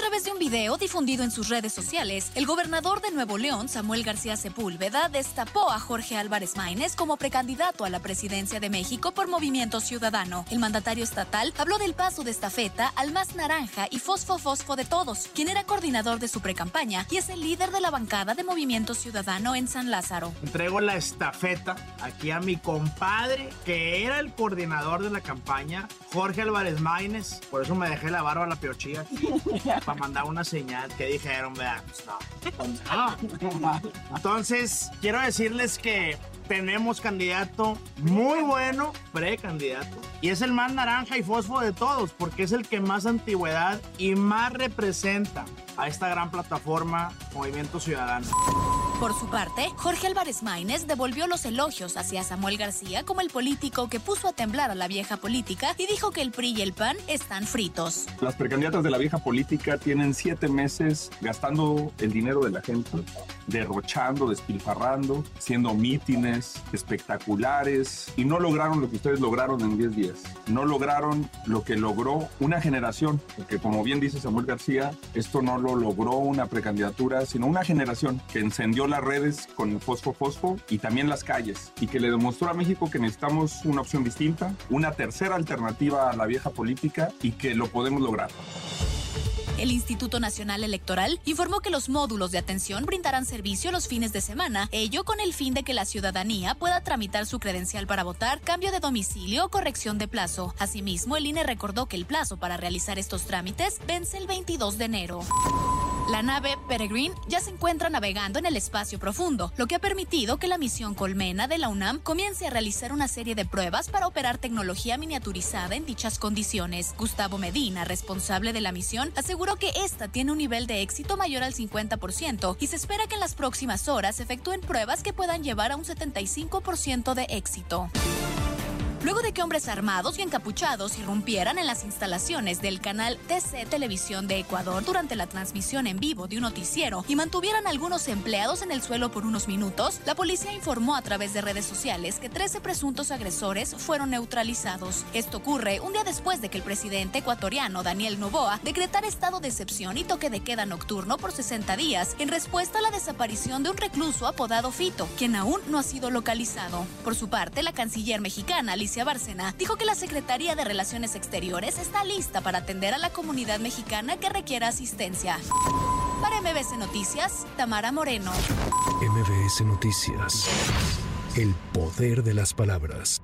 A través de un video difundido en sus redes sociales, el gobernador de Nuevo León, Samuel García Sepúlveda, destapó a Jorge Álvarez Maínez como precandidato a la presidencia de México por Movimiento Ciudadano. El mandatario estatal habló del paso de estafeta al más naranja y fosfo fosfo de todos, quien era coordinador de su precampaña y es el líder de la bancada de Movimiento Ciudadano en San Lázaro. Entrego la estafeta aquí a mi compadre, que era el coordinador de la campaña, Jorge Álvarez Maínez. Por eso me dejé la barba a la piochilla para mandar una señal que dijeron, vean, pues no. Entonces, quiero decirles que tenemos candidato muy bueno, precandidato. Y es el más naranja y fósforo de todos, porque es el que más antigüedad y más representa a esta gran plataforma Movimiento Ciudadano. Por su parte, Jorge Álvarez Maínez devolvió los elogios hacia Samuel García como el político que puso a temblar a la vieja política y dijo que el PRI y el PAN están fritos. Las precandidatas de la vieja política tienen siete meses gastando el dinero de la gente, derrochando, despilfarrando, haciendo mítines espectaculares y no lograron lo que ustedes lograron en 10 días. No lograron lo que logró una generación, porque como bien dice Samuel García, esto no lo logró una precandidatura, sino una generación que encendió las redes con fosfo fosfo y también las calles y que le demostró a México que necesitamos una opción distinta, una tercera alternativa a la vieja política y que lo podemos lograr. El Instituto Nacional Electoral informó que los módulos de atención brindarán servicio los fines de semana, ello con el fin de que la ciudadanía pueda tramitar su credencial para votar, cambio de domicilio o corrección de plazo. Asimismo, el INE recordó que el plazo para realizar estos trámites vence el 22 de enero. La nave Peregrine ya se encuentra navegando en el espacio profundo, lo que ha permitido que la misión Colmena de la UNAM comience a realizar una serie de pruebas para operar tecnología miniaturizada en dichas condiciones. Gustavo Medina, responsable de la misión, aseguró que esta tiene un nivel de éxito mayor al 50% y se espera que en las próximas horas efectúen pruebas que puedan llevar a un 75% de éxito. Luego de que hombres armados y encapuchados irrumpieran en las instalaciones del canal TC Televisión de Ecuador durante la transmisión en vivo de un noticiero y mantuvieran algunos empleados en el suelo por unos minutos, la policía informó a través de redes sociales que 13 presuntos agresores fueron neutralizados. Esto ocurre un día después de que el presidente ecuatoriano Daniel Novoa decretara estado de excepción y toque de queda nocturno por 60 días en respuesta a la desaparición de un recluso apodado Fito, quien aún no ha sido localizado. Por su parte, la canciller mexicana Bárcena dijo que la Secretaría de Relaciones Exteriores está lista para atender a la comunidad mexicana que requiera asistencia. Para MBS Noticias, Tamara Moreno. MBS Noticias. El poder de las palabras.